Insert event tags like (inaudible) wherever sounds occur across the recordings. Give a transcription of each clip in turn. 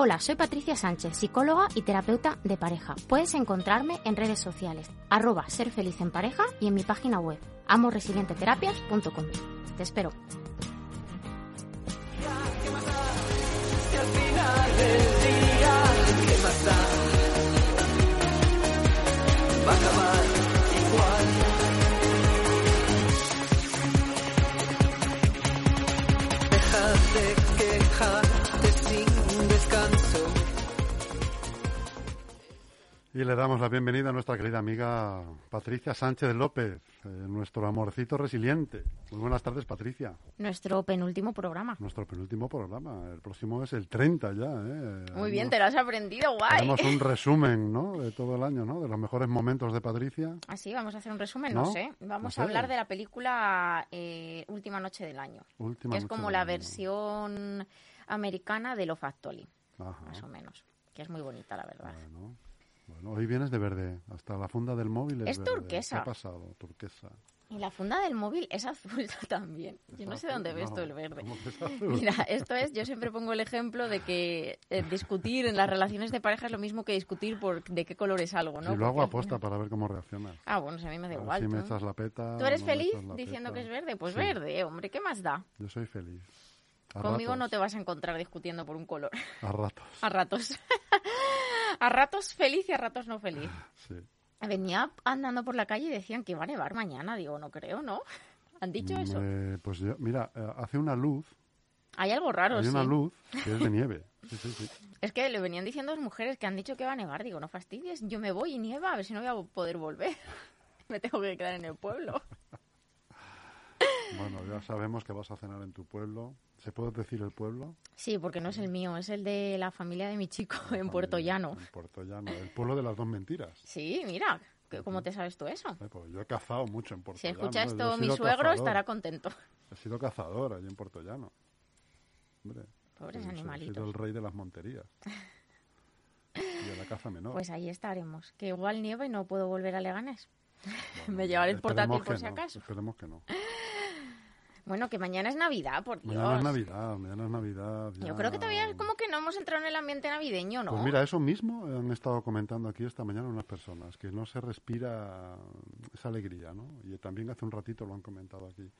Hola, soy Patricia Sánchez, psicóloga y terapeuta de pareja. Puedes encontrarme en redes sociales, arroba ser feliz en pareja y en mi página web, amorresilienteterapias.com. Te espero. Le damos la bienvenida a nuestra querida amiga Patricia Sánchez López, eh, nuestro amorcito resiliente. Muy buenas tardes, Patricia. Nuestro penúltimo programa. Nuestro penúltimo programa. El próximo es el 30 ya. ¿eh? Muy bien, te lo has aprendido, guay. Tenemos un (laughs) resumen, ¿no? De todo el año, ¿no? De los mejores momentos de Patricia. Ah, sí, vamos a hacer un resumen, no, sé. Vamos a hablar de la película eh, Última Noche del Año. Última que es como la versión americana de Lo Factory, más o menos. Que es muy bonita, la verdad. Bueno, hoy vienes de verde. Hasta la funda del móvil es, es turquesa. ¿Qué ha pasado? Turquesa. Y la funda del móvil es azul (laughs) también. Yo no sé dónde ves tú el verde. (laughs) Mira, esto es, yo siempre pongo el ejemplo de que eh, discutir en las relaciones de pareja es lo mismo que discutir por de qué color es algo, ¿no? Y lo hago aposta para ver cómo reaccionas. Ah, bueno, a mí me da igual. Si me echas la peta. ¿Tú eres feliz diciendo que es verde? Pues verde, hombre, ¿qué más da? Yo soy feliz. Conmigo no te vas a encontrar discutiendo por un color. A ratos. a ratos. (laughs) a ratos feliz y a ratos no feliz. Sí. Venía andando por la calle y decían que iba a nevar mañana. Digo, no creo, ¿no? (laughs) ¿Han dicho eso? Eh, pues yo, mira, eh, hace una luz. Hay algo raro, Hay sí. una luz que es de nieve. (laughs) Sí, sí, sí. Es que le venían diciendo dos mujeres que han dicho que va a nevar. Digo, no fastidies, yo me voy y nieva, a ver si no voy a poder volver. (laughs) me tengo que quedar en el pueblo. Bueno, ya sabemos que vas a cenar en tu pueblo. ¿Se puede decir el pueblo? Sí, porque no es el mío, es el de la familia de mi chico La (laughs) en Puerto Llano. En Puerto Llano, el pueblo de las dos mentiras. Sí, mira, ¿cómo te sabes tú eso? Eh, pues yo he cazado mucho en Puerto Si Llano. escucha esto mi suegro cazador. estará contento. He sido cazador allí en Puerto Llano. Hombre, Pobres he sido- He sido animalitos. el rey de las monterías. (laughs) Y de la caza menor. Pues ahí estaremos. Que igual nieva y no puedo volver a Leganés. Bueno, (laughs) me llevaré el portátil por si no, acaso. Esperemos que no. Bueno, que mañana es Navidad, por Dios. Mañana es Navidad, mañana es Navidad. Yo creo que todavía es como que no hemos entrado en el ambiente navideño, ¿no? Pues mira, eso mismo han estado comentando aquí esta mañana unas personas, que no se respira esa alegría, ¿no? Y también hace un ratito lo han comentado aquí.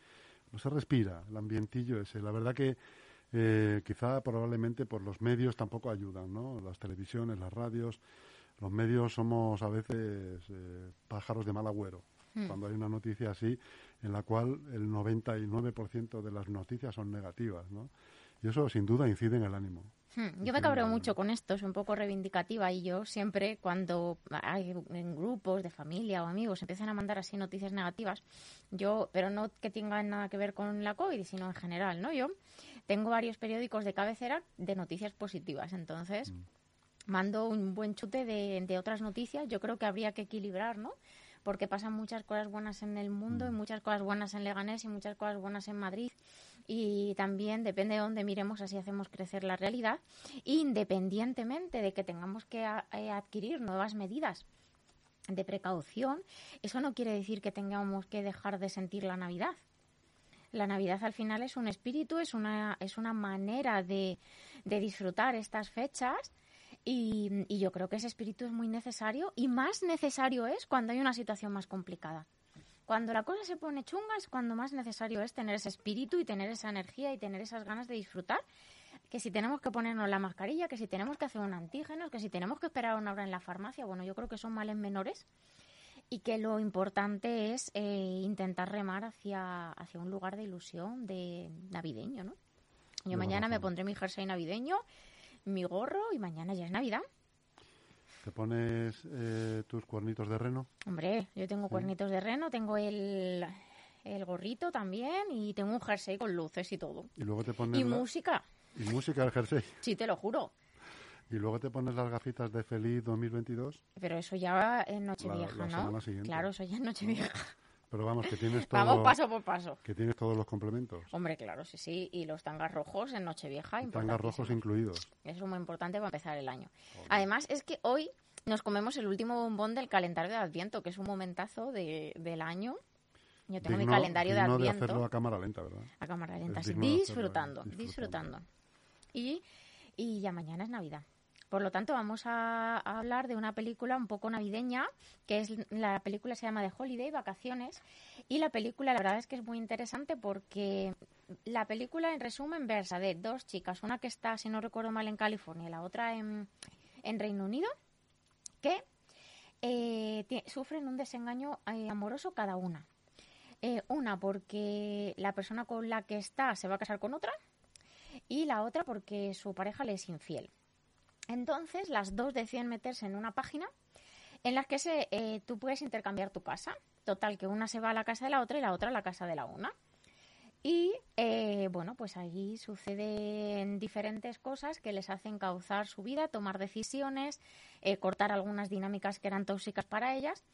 No se respira el ambientillo ese. La verdad que eh, quizá probablemente por los medios tampoco ayudan, ¿no? Las televisiones, las radios. Los medios somos a veces eh, pájaros de mal agüero. Hmm. Cuando hay una noticia así, en la cual el 99% de las noticias son negativas, ¿no? Y eso sin duda incide en el ánimo. Hmm, Yo me cabreo mucho con esto, es un poco reivindicativa y yo siempre cuando hay en grupos de familia o amigos empiezan a mandar así noticias negativas, yo, pero no que tengan nada que ver con la COVID, sino en general, ¿no? Yo tengo varios periódicos de cabecera de noticias positivas, entonces mando un buen chute de, de otras noticias, yo creo que habría que equilibrar, ¿no? Porque pasan muchas cosas buenas en el mundo y muchas cosas buenas en Leganés y muchas cosas buenas en Madrid. Y también depende de dónde miremos, así hacemos crecer la realidad, independientemente de que tengamos que eh, adquirir nuevas medidas de precaución, eso no quiere decir que tengamos que dejar de sentir la Navidad. La Navidad al final es un espíritu, es una, es una manera de, de disfrutar estas fechas y, y yo creo que ese espíritu es muy necesario y más necesario es cuando hay una situación más complicada. Cuando la cosa se pone chunga es cuando más necesario es tener ese espíritu y tener esa energía y tener esas ganas de disfrutar. Que si tenemos que ponernos la mascarilla, que si tenemos que hacer un antígeno, que si tenemos que esperar una hora en la farmacia, bueno, yo creo que son males menores y que lo importante es eh, intentar remar hacia, hacia un lugar de ilusión de navideño, ¿no? Yo Lleva mañana me razón. pondré mi jersey navideño, mi gorro y mañana ya es Navidad. ¿Te pones eh, tus cuernitos de reno? Hombre, yo tengo cuernitos de reno, tengo el, el gorrito también y tengo un jersey con luces y todo. Y luego te pones Y la- música, y música del jersey. sí, te lo juro. ¿Y luego te pones las gafitas de feliz 2022? Pero eso ya en Nochevieja, ¿no? Claro, eso ya en Nochevieja. Pero vamos, que tienes (laughs) todo, Vamos paso por paso. que tienes todos los complementos. Hombre, claro, sí, sí. Y los tangas rojos en Nochevieja, Tangas rojos incluidos. Eso es muy importante para empezar el año. Además, es que hoy nos comemos el último bombón del calendario de Adviento, que es un momentazo de- del año. Yo tengo mi calendario de Adviento. hacerlo a cámara lenta, ¿verdad? a cámara lenta, sí, de disfrutando, disfrutando. disfrutando. Y, y ya mañana es Navidad. Por lo tanto, vamos a, hablar de una película un poco navideña, que es la película se llama The Holiday, Vacaciones. Y la película, la verdad es que es muy interesante porque la película, en resumen, versa de dos chicas, una que está, si no recuerdo mal, en California y la otra en, en Reino Unido, que eh, sufren un desengaño eh, amoroso cada una. Eh, una porque la persona con la que está se va a casar con otra y la otra porque su pareja le es infiel. Entonces las dos deciden meterse en una página en la que se, eh, tú puedes intercambiar tu casa. Total, que una se va a la casa de la otra y la otra a la casa de la una. Y eh, bueno, pues ahí suceden diferentes cosas que les hacen cauzar su vida, tomar decisiones, eh, cortar algunas dinámicas que eran tóxicas para ellas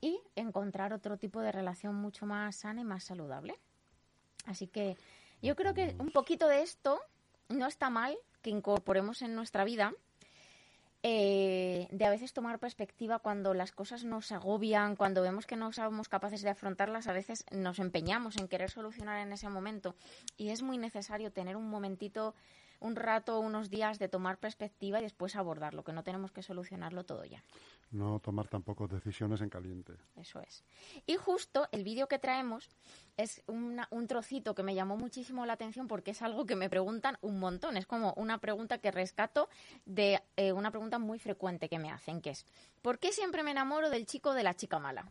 y encontrar otro tipo de relación mucho más sana y más saludable. Así que yo creo que un poquito de esto no está mal que incorporemos en nuestra vida. Eh, de a veces tomar perspectiva cuando las cosas nos agobian, cuando vemos que no somos capaces de afrontarlas, a veces nos empeñamos en querer solucionar en ese momento. Y es muy necesario tener un momentito, un rato, unos días de tomar perspectiva y después abordarlo, que no tenemos que solucionarlo todo ya. No tomar tampoco decisiones en caliente. Eso es. Y justo el vídeo que traemos es una- un trocito que me llamó muchísimo la atención porque es algo que me preguntan un montón. Es como una pregunta que rescato de eh, una pregunta muy frecuente que me hacen, que es ¿por qué siempre me enamoro del chico o de la chica mala?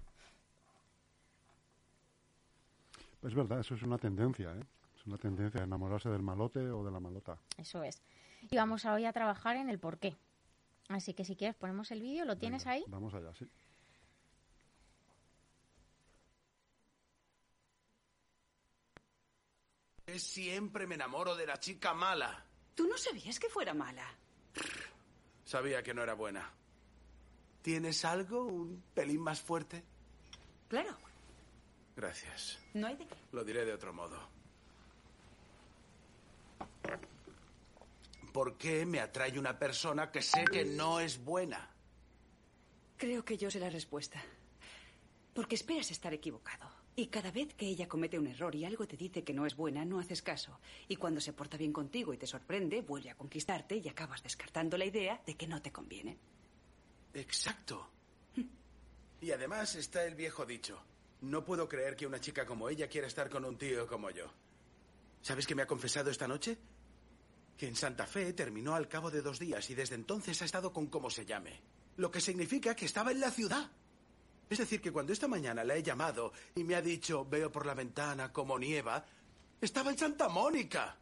Es verdad, eso es una tendencia, ¿eh? Una tendencia enamorarse del malote o de la malota. Eso es. Y vamos a hoy a trabajar en el por qué. Así que si quieres ponemos el vídeo, ¿lo tienes Venga, ahí? Vamos allá, sí. Siempre me enamoro de la chica mala. Tú no sabías que fuera mala. Sabía que no era buena. ¿Tienes algo un pelín más fuerte? Claro, Gracias. no hay de qué. Lo diré de otro modo. ¿Por qué me atrae una persona que sé que no es buena? Creo que yo sé la respuesta. Porque esperas estar equivocado. Y cada vez que ella comete un error y algo te dice que no es buena, no haces caso. Y cuando se porta bien contigo y te sorprende, vuelve a conquistarte y acabas descartando la idea de que no te conviene. Exacto. Y además está el viejo dicho. No puedo creer que una chica como ella quiera estar con un tío como yo. ¿Sabes qué me ha confesado esta noche? Que en Santa Fe terminó al cabo de dos días y desde entonces ha estado con como se llame. Lo que significa que estaba en la ciudad. Es decir, que cuando esta mañana la he llamado y me ha dicho, veo por la ventana como nieva, estaba en Santa Mónica.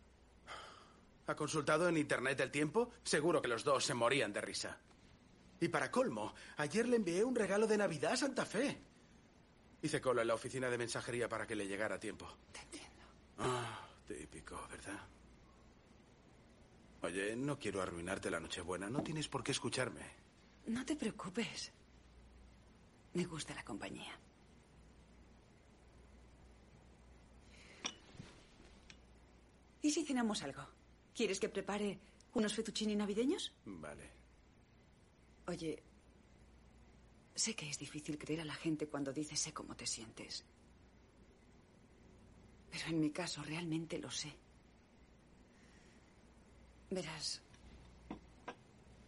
¿Ha consultado en internet el tiempo? Seguro que los dos se morían de risa. Y para colmo, ayer le envié un regalo de Navidad a Santa Fe. Hice cola en la oficina de mensajería para que le llegara a tiempo. Te entiendo. Ah, típico, ¿verdad? Oye, no quiero arruinarte la Nochebuena. No tienes por qué escucharme. No te preocupes. Me gusta la compañía. ¿Y si cenamos algo? ¿Quieres que prepare unos fettuccini navideños? Vale. Oye, sé que es difícil creer a la gente cuando dice sé cómo te sientes. Pero en mi caso realmente lo sé. Verás,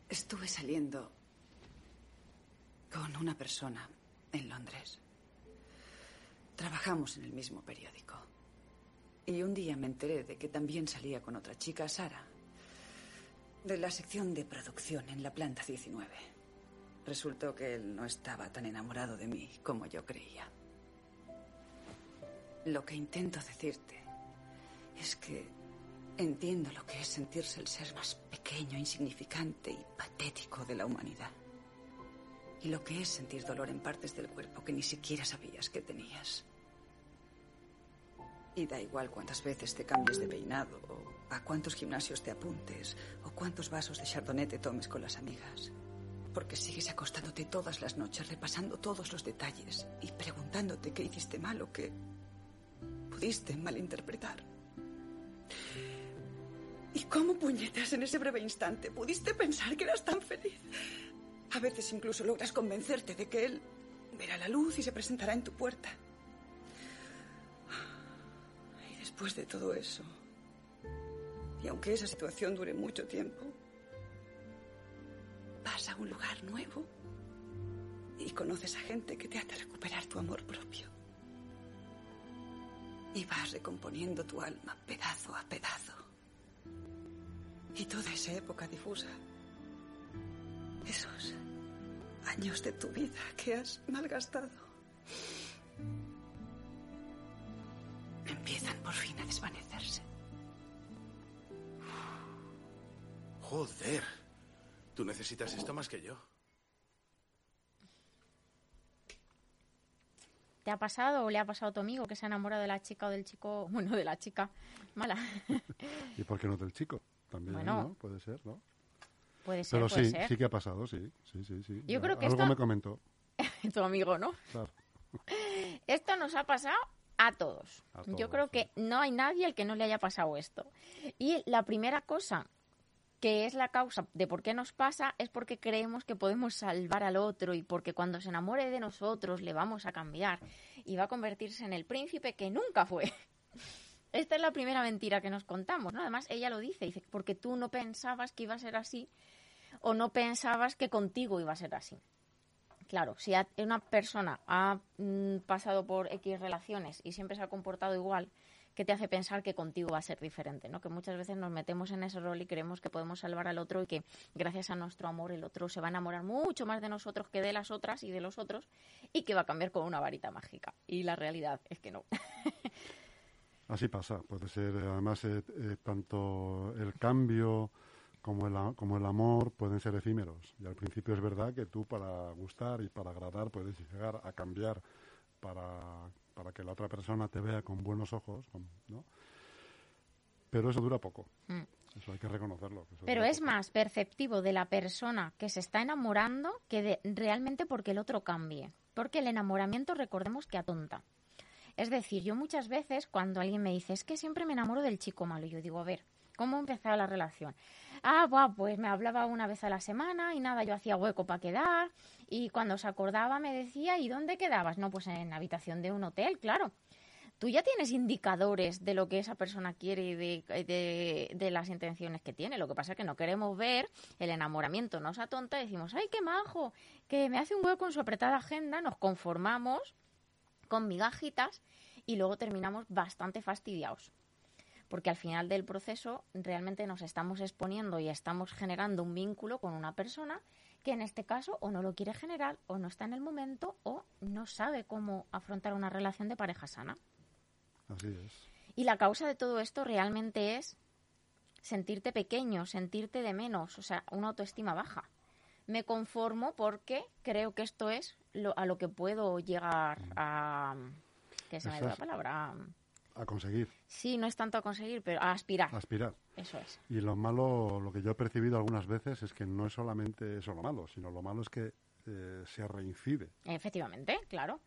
estuve saliendo con una persona en Londres. Trabajamos en el mismo periódico. Y un día me enteré de que también salía con otra chica, Sara, de la sección de producción en la planta 19. Resultó que él no estaba tan enamorado de mí como yo creía. Lo que intento decirte es que entiendo lo que es sentirse el ser más pequeño, insignificante y patético de la humanidad. Y lo que es sentir dolor en partes del cuerpo que ni siquiera sabías que tenías. Y da igual cuántas veces te cambies de peinado, o a cuántos gimnasios te apuntes, o cuántos vasos de chardonnay te tomes con las amigas. Porque sigues acostándote todas las noches, repasando todos los detalles y preguntándote qué hiciste mal o qué pudiste malinterpretar. ¿Y cómo puñetas en ese breve instante pudiste pensar que eras tan feliz? A veces incluso logras convencerte de que él verá la luz y se presentará en tu puerta. Y después de todo eso, y aunque esa situación dure mucho tiempo, vas a un lugar nuevo y conoces a gente que te hace recuperar tu amor propio. Y vas recomponiendo tu alma pedazo a pedazo. Y toda esa época difusa, esos años de tu vida que has malgastado, empiezan por fin a desvanecerse. Joder. Tú necesitas esto más que yo. ¿Te ha pasado o le ha pasado a tu amigo que se ha enamorado de la chica o del chico, (laughs) bueno, de la chica mala? ¿Y por qué no del chico? También, Bueno. ¿no? Puede ser, ¿no? Puede ser, Pero puede sí, ser. sí que ha pasado, sí. Sí, sí, sí. Yo Ya, creo que Algo esto- me comentó, (laughs) tu amigo, ¿no? claro. (laughs) Esto nos ha pasado a todos. A Yo creo sí. que no hay nadie al que no le haya pasado esto. Y la primera cosa que es la causa de por qué nos pasa es porque creemos que podemos salvar al otro y porque cuando se enamore de nosotros le vamos a cambiar y va a convertirse en el príncipe que nunca fue. (laughs) Esta es la primera mentira que nos contamos, ¿no? Además, ella lo dice, dice, porque tú no pensabas que iba a ser así o no pensabas que contigo iba a ser así. Claro, si una persona ha mm, pasado por X relaciones y siempre se ha comportado igual, ¿qué te hace pensar que contigo va a ser diferente? ¿no? Que muchas veces nos metemos en ese rol y creemos que podemos salvar al otro y que gracias a nuestro amor el otro se va a enamorar mucho más de nosotros que de las otras y de los otros y que va a cambiar con una varita mágica. Y la realidad es que no. (laughs) Así pasa, puede ser, además, eh, eh, tanto el cambio como el, como el amor pueden ser efímeros. Y al principio es verdad que tú para gustar y para agradar puedes llegar a cambiar para, para que la otra persona te vea con buenos ojos, con- ¿no? Pero eso dura poco. Mm. Eso hay que reconocerlo. que Pero es poco. más perceptivo de la persona que se está enamorando que de, realmente porque el otro cambie. Porque el enamoramiento, recordemos que atonta. Es decir, yo muchas veces cuando alguien me dice, es que siempre me enamoro del chico malo, yo digo, a ver, ¿cómo empezaba la relación? Ah, buah, pues me hablaba una vez a la semana y nada, yo hacía hueco para quedar y cuando se acordaba me decía, ¿y dónde quedabas? No, pues en la habitación de un hotel, claro tú ya tienes indicadores de lo que esa persona quiere y de, de- de las intenciones que tiene. Lo que pasa es que no queremos ver el enamoramiento, nos atonta y decimos, ay, qué majo, que me hace un hueco en su apretada agenda, nos conformamos con migajitas y luego terminamos bastante fastidiados. Porque al final del proceso realmente nos estamos exponiendo y estamos generando un vínculo con una persona que en este caso o no lo quiere generar o no está en el momento o no sabe cómo afrontar una relación de pareja sana. Así es. Y la causa de todo esto realmente es sentirte pequeño, sentirte de menos, o sea, una autoestima baja. Me conformo porque creo que esto es lo, a lo que puedo llegar a... que se me dio la palabra. A conseguir, Sí, no es tanto a conseguir, pero a aspirar. aspirar. Eso es. Y lo malo, lo que yo he percibido algunas veces es que no es solamente eso lo malo, sino lo malo es que eh, se reincide. Efectivamente, claro.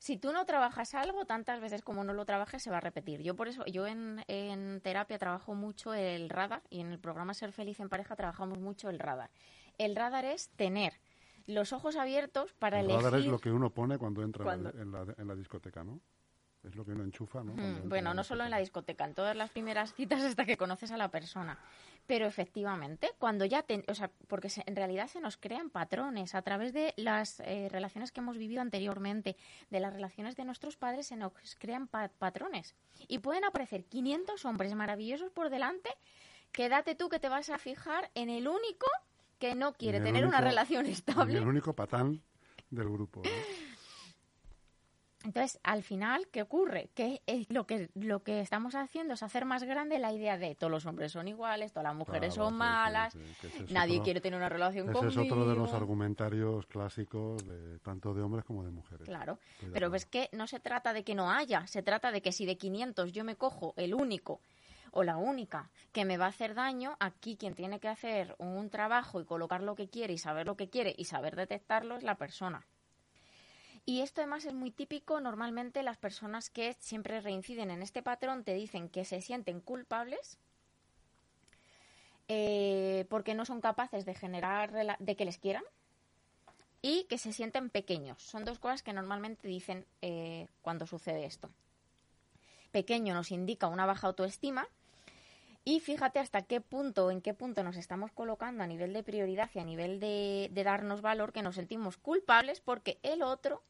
Si tú no trabajas algo, tantas veces como no lo trabajes, se va a repetir. Yo por eso, yo en, en terapia trabajo mucho el radar y en el programa Ser Feliz en Pareja trabajamos mucho el radar. El radar es tener los ojos abiertos para El elegir... radar es lo que uno pone cuando entra en la- Cuando- En, la, en la discoteca, ¿no? Es lo que uno enchufa, ¿no? Mm, Bueno, no solo en la discoteca, en todas las primeras citas hasta que conoces a la persona. Pero efectivamente, cuando ya te, o sea, porque se- en realidad se nos crean patrones a través de las eh, relaciones que hemos vivido anteriormente, de las relaciones de nuestros padres, se nos crean pa- patrones. Y pueden aparecer 500 hombres maravillosos por delante, quédate tú que te vas a fijar en el único que no quiere tener una relación estable. El único patán del grupo. ¿no? Entonces, al final, ¿qué ocurre? Que lo que lo que estamos haciendo es hacer más grande la idea de todos los hombres son iguales, todas las mujeres Claro, son sí, malas, sí, ese es nadie otro- quiere tener una relación Ese conmigo. es otro de los argumentarios clásicos de tanto de hombres como de mujeres. Claro, pero ves que no se trata de que no haya, se trata de que si de 500 yo me cojo el único o la única que me va a hacer daño, aquí quien tiene que hacer un trabajo y colocar lo que quiere y saber lo que quiere y saber detectarlo es la persona. Y esto además es muy típico, normalmente las personas que siempre reinciden en este patrón te dicen que se sienten culpables eh, porque no son capaces de generar, de que les quieran y que se sienten pequeños. Son dos cosas que normalmente dicen eh, cuando sucede esto. Pequeño nos indica una baja autoestima y fíjate hasta qué punto, en qué punto nos estamos colocando a nivel de prioridad y a nivel de, de darnos valor que nos sentimos culpables porque el otro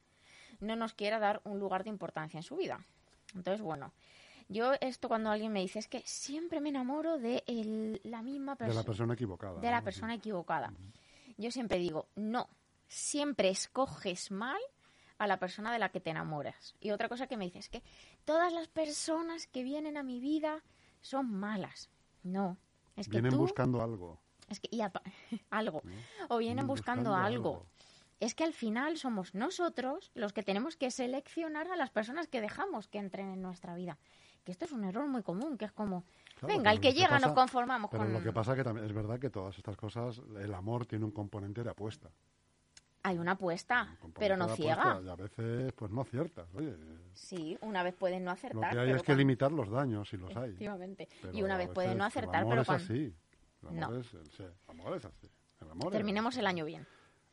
no nos quiera dar un lugar de importancia en su vida. Entonces, bueno, yo esto cuando alguien me dice es que siempre me enamoro de el- la misma de persona la persona equivocada. de la persona equivocada. Yo siempre digo, no, siempre escoges mal a la persona de la que te enamoras. Y otra cosa que me dices es que todas las personas que vienen a mi vida son malas. No, es que Vienen tú, buscando algo. es que, y (laughs) algo, o vienen Vienen buscando, buscando algo. algo. Es que al final somos nosotros los que tenemos que seleccionar a las personas que dejamos que entren en nuestra vida. Que esto es un error muy común, que es como, Claro, venga, el pero que llega pasa- nos conformamos Pero con... lo que pasa que también es verdad que todas estas cosas, el amor tiene un componente de apuesta. Hay una apuesta, pero no de ciega. apuesta, Y a veces, pues no aciertas. Oye, Sí, una vez pueden no lo acertar. que hay pero es que limitar los daños, si los hay. Efectivamente. Pero y una vez a pueden no acertar, el amor pero es así. El amor, No. es, sí, el amor es así. El amor es- terminemos el año bien.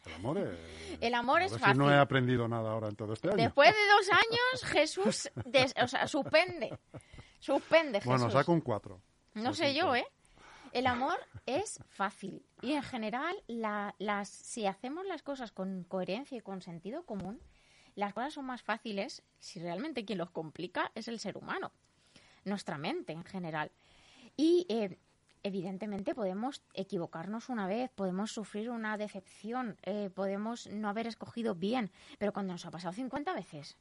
El amor es... El amor es ver si no fácil. he aprendido nada ahora en todo este año. Después de dos años, Jesús, des- o sea, suspende. Suspende Jesús. Bueno, saco un 4. No sé yo, ¿eh? El amor es fácil. Y en general, la- las, si hacemos las cosas con coherencia y con sentido común, las cosas son más fáciles si realmente quien los complica es el ser humano. Nuestra mente en general. Y eh, evidentemente podemos equivocarnos una vez, podemos sufrir una decepción, eh, podemos no haber escogido bien, pero cuando nos ha pasado 50 veces,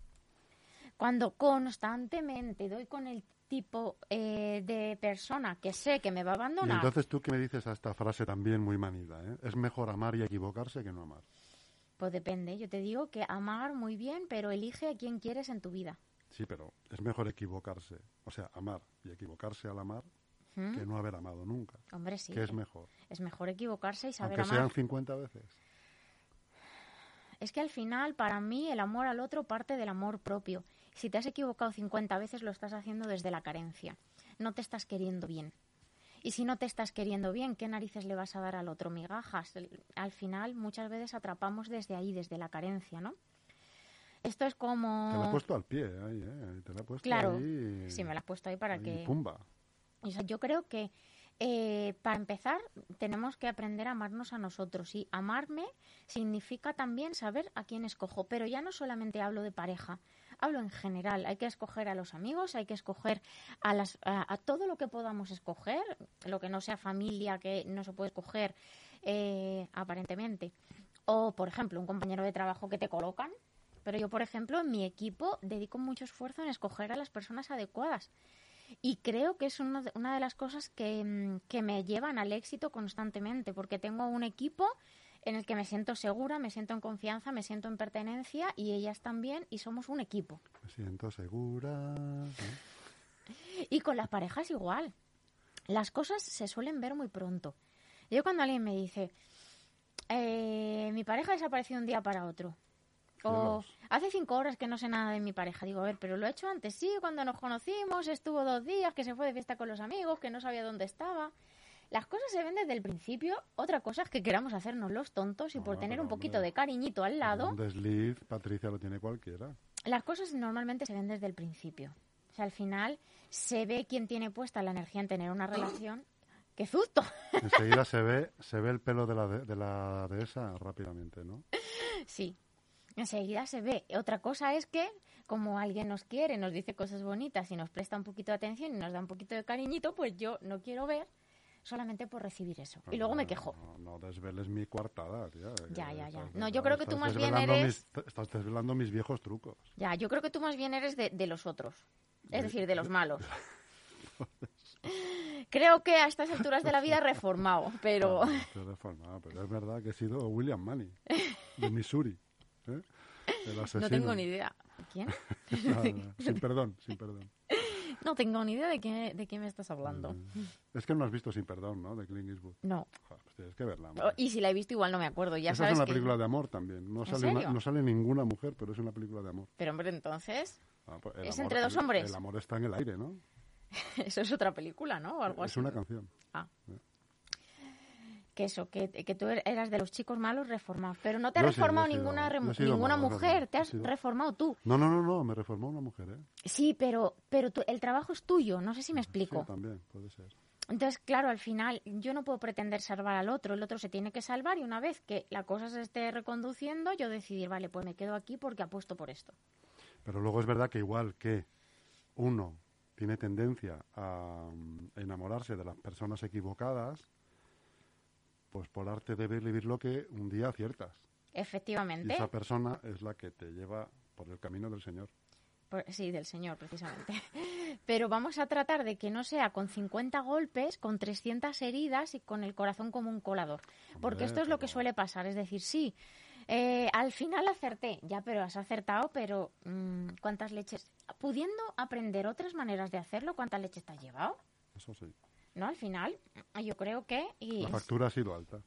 cuando constantemente doy con el tipo eh, de persona que sé que me va a Y abandonar, entonces tú qué me dices a esta frase también muy manida, ¿eh? Es mejor amar y equivocarse que no amar. pues depende. Yo te digo que amar muy bien, pero elige a quien quieres en tu vida. Sí, pero es mejor equivocarse, o sea, amar y equivocarse al amar ¿Mm? que no haber amado nunca. Hombre, sí. ¿Qué es mejor? Es mejor equivocarse y saber Aunque amar. sean 50 veces. Es que al final, para mí, el amor al otro parte del amor propio. Si te has equivocado 50 veces, lo estás haciendo desde la carencia. No te estás queriendo bien. Y si no te estás queriendo bien, ¿qué narices le vas a dar al otro? Migajas. Al final, muchas veces atrapamos desde ahí, desde la carencia, ¿no? Esto es como... Te la he puesto al pie, ahí, ¿eh? Te la he puesto Claro, ahí. sí, me la has puesto ahí para ahí, que... Pumba. O sea, yo creo que eh, para empezar tenemos que aprender a amarnos a nosotros. Y amarme significa también saber a quién escojo. Pero ya no solamente hablo de pareja, hablo en general. Hay que escoger a los amigos, hay que escoger a, las, a, todo lo que podamos escoger, lo que no sea familia, que no se puede escoger eh, aparentemente. O, por ejemplo, un compañero de trabajo que te colocan. Pero yo, por ejemplo, en mi equipo dedico mucho esfuerzo en escoger a las personas adecuadas. Y creo que es una de, una de las cosas que, mm, que me llevan al éxito constantemente, porque tengo un equipo en el que me siento segura, me siento en confianza, me siento en pertenencia y ellas también, y somos un equipo. Me siento segura. Y con las parejas igual. Las cosas se suelen ver muy pronto. Yo cuando alguien me dice, eh, mi pareja desapareció de un día para otro. O hace cinco horas que no sé nada de mi pareja. Digo, a ver, pero lo he hecho antes, sí, cuando nos conocimos, estuvo dos días, que se fue de fiesta con los amigos, que no sabía dónde estaba. Las cosas se ven desde el principio. Otra cosa es que queramos hacernos los tontos y por tener un poquito hombre, de cariñito al lado, Un desliz, Patricia, lo tiene cualquiera. las cosas normalmente se ven desde el principio. O sea, al final se ve quién tiene puesta la energía en tener una relación. (coughs) ¡Qué susto! (laughs) Enseguida se ve, se ve el pelo de la, de, de la dehesa rápidamente, ¿no? Sí, enseguida se ve. Otra cosa es que, como alguien nos quiere, nos dice cosas bonitas y nos presta un poquito de atención y nos da un poquito de cariñito, pues yo no quiero ver solamente por recibir eso. Y luego me quejo. No, no desveles mi coartada, tía. Ya, ya, ya. No, yo creo que tú más bien eres- mis- estás desvelando mis viejos trucos. Ya, yo creo que tú más bien eres de, de los otros. Es De- decir, de los malos. (laughs) Creo que a estas alturas de la vida reformado, pero Ah, estoy reformado, pero es verdad que he sido William Manny, de Missouri. ¿eh? El asesino. no tengo ni idea. ¿Quién? (laughs) Nada, sin perdón, sin perdón. No tengo ni idea de qué, de qué me estás hablando. Es que no has visto Sin Perdón, ¿no? De Clint Eastwood. No. Joder, pues tienes que verla. Oh, Y si la he visto igual no me acuerdo, ya Esa sabes es una que- película de amor también. No ¿En sale, una- no sale ninguna mujer, pero es una película de amor. Pero hombre, entonces, Ah, pues ¿Es amor- entre dos hombres? El amor está en el aire, ¿no? (laughs) eso es otra película, ¿no? O algo es así. una canción. Ah. Que eso, que, que tú eras de los chicos malos reformados. Pero no te ha sí, reformado sido- ninguna, ninguna malo, mujer, te has sido- reformado tú. No, no, no, no, me reformó una mujer, ¿eh? Sí, pero, pero tú- el trabajo es tuyo, no sé si me explico. Sí, también, puede ser. Entonces, claro, al final yo no puedo pretender salvar al otro, el otro se tiene que salvar y una vez que la cosa se esté reconduciendo, yo decidir, vale, pues me quedo aquí porque apuesto por esto. Pero luego es verdad que igual que uno tiene tendencia a mm, enamorarse de las personas equivocadas, pues por arte debe vivir lo que un día aciertas. Y Efectivamente, esa persona es la que te lleva por el camino del Señor. por- sí, del Señor, precisamente. (laughs) Pero vamos a tratar de que no sea con 50 golpes, con 300 heridas y con el corazón como un colador. Porque esto es lo que suele pasar, es decir, sí, eh, al final acerté, ya, pero has acertado, pero mm, ¿cuántas leches? Pudiendo aprender otras maneras de hacerlo, ¿cuántas leches te has llevado? Eso sí. ¿No? Al final, yo creo que... Y La factura ha sido alta.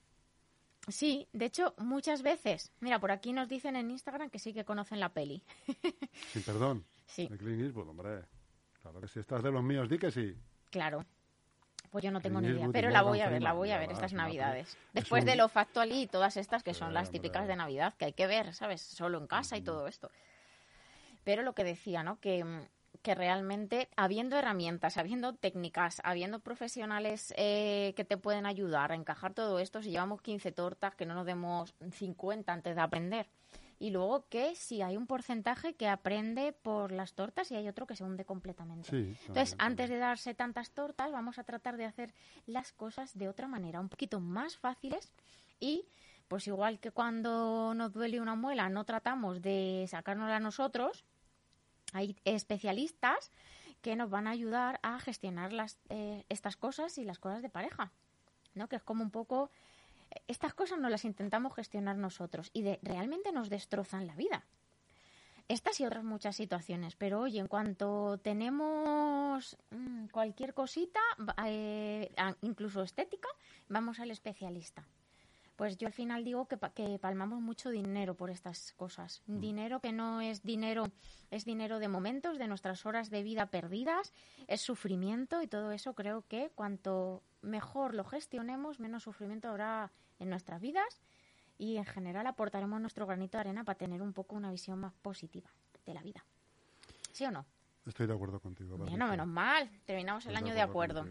Sí, de hecho, muchas veces. Mira, por aquí nos dicen en Instagram que sí que conocen la peli. (laughs) Sin perdón. Sí, De Clint Eastwood, hombre. Claro que si estás de los míos, di que sí. claro. Pues yo no tengo ni idea, pero la voy a ver, la voy a ver estas navidades. Es Después de lo factual y todas estas que son las típicas de Navidad, que hay que ver, ¿sabes? Solo en casa y todo esto. Pero lo que decía, ¿no? Que, mm, que realmente, habiendo herramientas, habiendo técnicas, habiendo profesionales eh, que te pueden ayudar a encajar todo esto, si llevamos 15 tortas, que no nos demos 50 antes de aprender. Y luego que si hay un porcentaje que aprende por las tortas y hay otro que se hunde completamente. Sí. Entonces, antes de darse tantas tortas, vamos a tratar de hacer las cosas de otra manera, un poquito más fáciles y pues igual que cuando nos duele una muela no tratamos de sacárnosla nosotros, hay especialistas que nos van a ayudar a gestionar las, eh, estas cosas y las cosas de pareja, ¿no? Que es como un poco... Estas cosas no las intentamos gestionar nosotros y de, realmente nos destrozan la vida estas y otras muchas situaciones. Pero oye, en cuanto tenemos mm, cualquier cosita, eh, incluso estética, vamos al especialista. Pues yo al final digo que, que palmamos mucho dinero por estas cosas. Dinero que no es dinero, es dinero de momentos, de nuestras horas de vida perdidas, es sufrimiento y todo eso creo que cuanto mejor lo gestionemos, menos sufrimiento habrá en nuestras vidas y en general aportaremos nuestro granito de arena para tener un poco una visión más positiva de la vida. ¿Sí o no? Estoy de acuerdo contigo. Bueno, menos mal. Terminamos el Estoy año de acuerdo.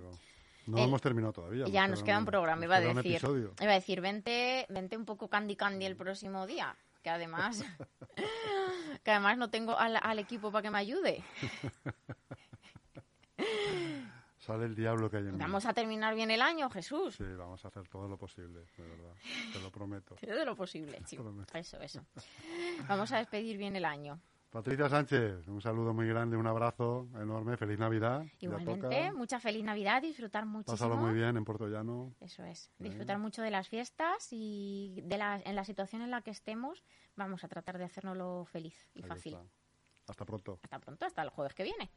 No El- hemos terminado todavía. Ya nos queda un programa, iba a decir. Iba a decir, vente, vente un poco candy candy el próximo día. Que además, (laughs) (laughs) que además no tengo al, al equipo para que me ayude. (laughs) Sale el diablo que hay en mí. Vamos a terminar bien el año, Jesús. Sí, vamos a hacer todo lo posible, de verdad. Te lo prometo. De lo posible, chico. Eso, eso. Vamos a despedir bien el año. Patricia Sánchez, un saludo muy grande, un abrazo enorme, feliz Navidad. Igualmente, mucha feliz Navidad, disfrutar muchísimo. Pásalo muy bien en Puerto Llano. Eso es, disfrutar mucho de las fiestas y de la, en la situación en la que estemos vamos a tratar de hacérnoslo feliz y fácil. Hasta pronto. Hasta pronto, hasta el jueves que viene.